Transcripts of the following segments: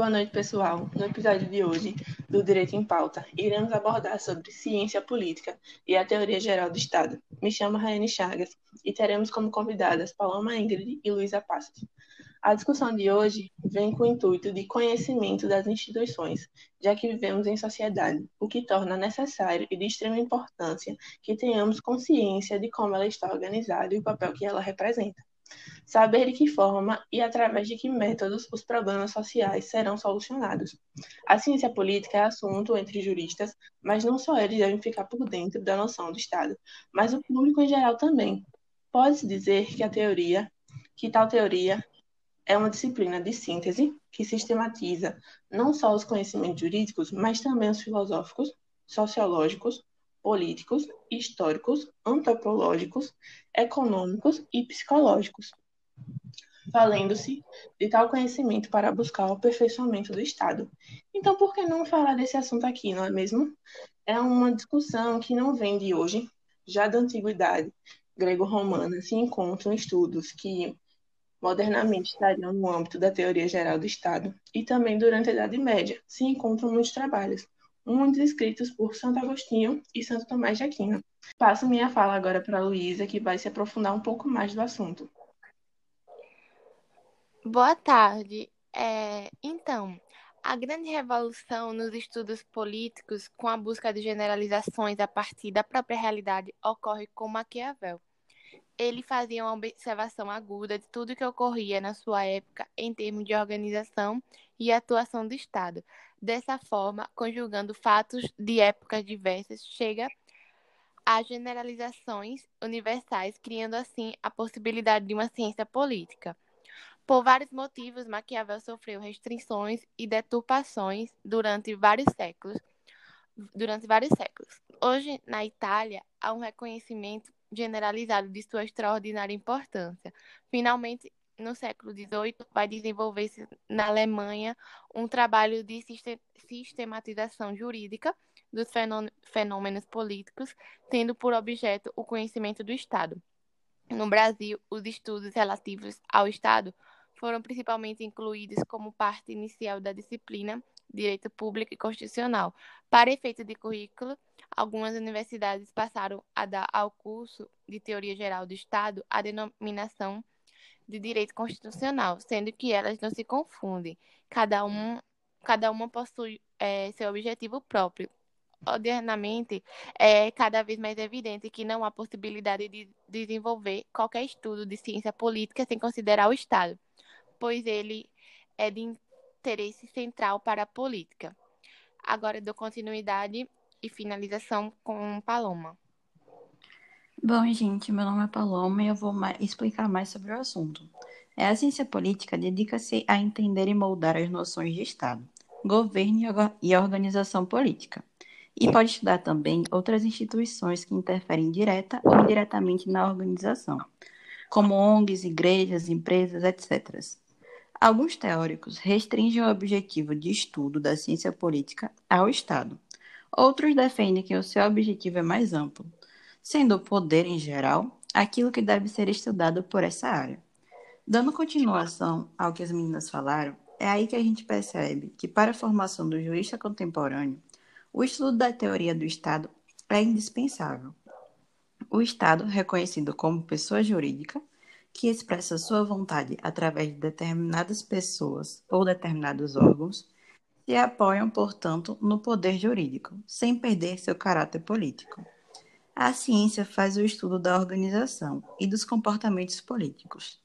Boa noite, pessoal. No episódio de hoje do Direito em Pauta, iremos abordar sobre ciência política e a teoria geral do Estado. Me chamo Raiane Chagas e teremos como convidadas Paloma Ingrid e Luísa Passos. A discussão de hoje vem com o intuito de conhecimento das instituições, já que vivemos em sociedade, o que torna necessário e de extrema importância que tenhamos consciência de como ela está organizada e o papel que ela representa. Saber de que forma e através de que métodos os problemas sociais serão solucionados. A ciência política é assunto entre juristas, mas não só eles devem ficar por dentro da noção do Estado, mas o público em geral também. Pode-se dizer que a teoria, que tal teoria é uma disciplina de síntese que sistematiza não só os conhecimentos jurídicos, mas também os filosóficos, sociológicos, políticos, históricos, antropológicos, econômicos e psicológicos, valendo-se de tal conhecimento para buscar o aperfeiçoamento do Estado. Então, por que não falar desse assunto aqui, não é mesmo? É uma discussão que não vem de hoje, já da antiguidade grego-romana se encontram estudos que modernamente estariam no âmbito da teoria geral do Estado, e também durante a Idade Média se encontram muitos trabalhos, muitos escritos por Santo Agostinho e Santo Tomás de Aquino. Passo minha fala agora para a Luísa, que vai se aprofundar um pouco mais do assunto. Boa tarde. É, então, a grande revolução nos estudos políticos, com a busca de generalizações a partir da própria realidade, ocorre com Maquiavel. Ele fazia uma observação aguda de tudo que ocorria na sua época em termos de organização e atuação do Estado. Dessa forma, conjugando fatos de épocas diversas, chega a generalizações universais, criando assim a possibilidade de uma ciência política. Por vários motivos, Maquiavel sofreu restrições e deturpações durante vários séculos. Durante vários séculos. Hoje, na Itália, há um reconhecimento generalizado de sua extraordinária importância. Finalmente, no século XVIII, vai desenvolver-se na Alemanha um trabalho de sistematização jurídica dos fenômenos políticos, tendo por objeto o conhecimento do Estado. No Brasil, os estudos relativos ao Estado foram principalmente incluídos como parte inicial da disciplina Direito Público e Constitucional. Para efeito de currículo, algumas universidades passaram a dar ao curso de Teoria Geral do Estado a denominação de Direito Constitucional, sendo que elas não se confundem. Cada, um, cada uma possui é, seu objetivo próprio. Modernamente, é cada vez mais evidente que não há possibilidade de desenvolver qualquer estudo de ciência política sem considerar o Estado pois ele é de interesse central para a política. Agora dou continuidade e finalização com Paloma. Bom, gente, meu nome é Paloma e eu vou explicar mais sobre o assunto. É, a ciência política dedica-se a entender e moldar as noções de Estado, governo e organização política. E pode estudar também outras instituições que interferem direta ou indiretamente na organização, como ONGs, igrejas, empresas, etc. Alguns teóricos restringem o objetivo de estudo da ciência política ao Estado. Outros defendem que o seu objetivo é mais amplo, sendo o poder, em geral, aquilo que deve ser estudado por essa área. Dando continuação ao que as meninas falaram, é aí que a gente percebe que, para a formação do jurista contemporâneo, o estudo da teoria do Estado é indispensável. O Estado, reconhecido como pessoa jurídica, que expressa sua vontade através de determinadas pessoas ou determinados órgãos, se apoiam, portanto, no poder jurídico, sem perder seu caráter político. A ciência faz o estudo da organização e dos comportamentos políticos,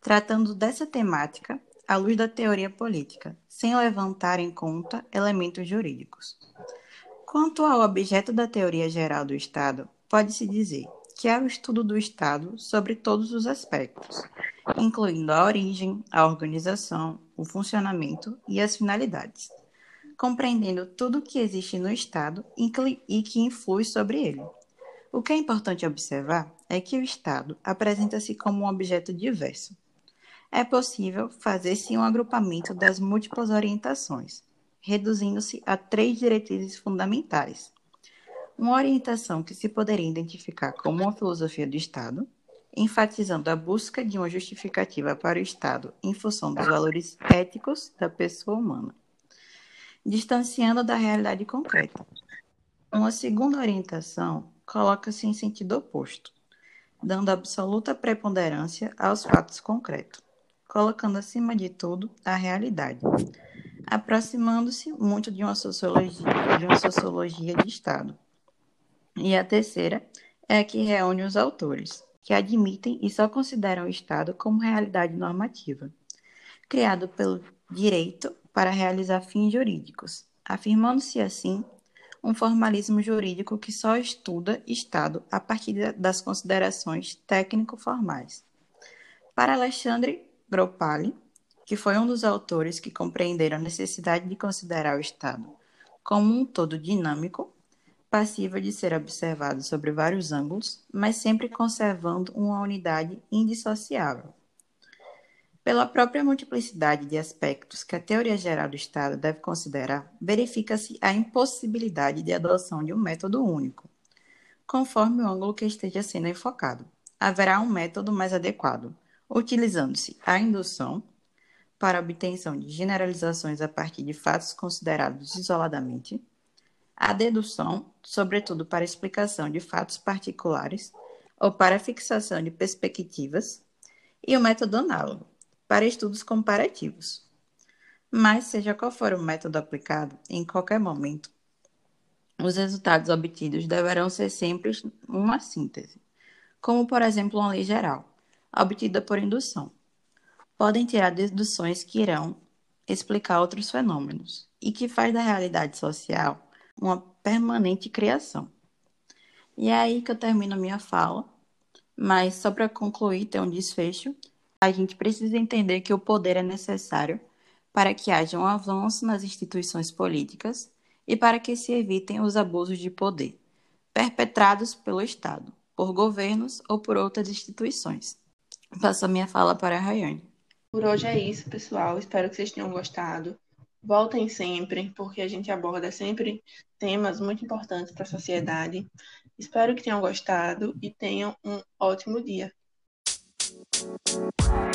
tratando dessa temática à luz da teoria política, sem levantar em conta elementos jurídicos. Quanto ao objeto da teoria geral do Estado, pode-se dizer que é o estudo do Estado sobre todos os aspectos, incluindo a origem, a organização, o funcionamento e as finalidades, compreendendo tudo o que existe no Estado e que influi sobre ele. O que é importante observar é que o Estado apresenta-se como um objeto diverso. É possível fazer-se um agrupamento das múltiplas orientações, reduzindo-se a três diretrizes fundamentais, uma orientação que se poderia identificar como uma filosofia do Estado, enfatizando a busca de uma justificativa para o Estado em função dos valores éticos da pessoa humana, distanciando da realidade concreta. Uma segunda orientação coloca-se em sentido oposto, dando absoluta preponderância aos fatos concretos, colocando acima de tudo a realidade, aproximando-se muito de uma sociologia, de uma sociologia de Estado. E a terceira é a que reúne os autores, que admitem e só consideram o Estado como realidade normativa, criado pelo direito para realizar fins jurídicos, afirmando-se assim um formalismo jurídico que só estuda Estado a partir das considerações técnico-formais. Para Alexandre Gropali, que foi um dos autores que compreenderam a necessidade de considerar o Estado como um todo dinâmico, passível de ser observado sobre vários ângulos, mas sempre conservando uma unidade indissociável. Pela própria multiplicidade de aspectos que a teoria geral do Estado deve considerar, verifica-se a impossibilidade de adoção de um método único, conforme o ângulo que esteja sendo enfocado. Haverá um método mais adequado, utilizando-se a indução para obtenção de generalizações a partir de fatos considerados isoladamente, a dedução, sobretudo para explicação de fatos particulares ou para fixação de perspectivas, e o método análogo, para estudos comparativos. Mas, seja qual for o método aplicado, em qualquer momento, os resultados obtidos deverão ser sempre uma síntese, como, por exemplo, uma lei geral, obtida por indução. Podem tirar deduções que irão explicar outros fenômenos e que faz da realidade social uma permanente criação. E é aí que eu termino a minha fala, mas só para concluir, ter um desfecho, a gente precisa entender que o poder é necessário para que haja um avanço nas instituições políticas e para que se evitem os abusos de poder perpetrados pelo Estado, por governos ou por outras instituições. Passo a minha fala para a Rayane. Por hoje é isso, pessoal. Espero que vocês tenham gostado. Voltem sempre, porque a gente aborda sempre temas muito importantes para a sociedade. Espero que tenham gostado e tenham um ótimo dia. Bye.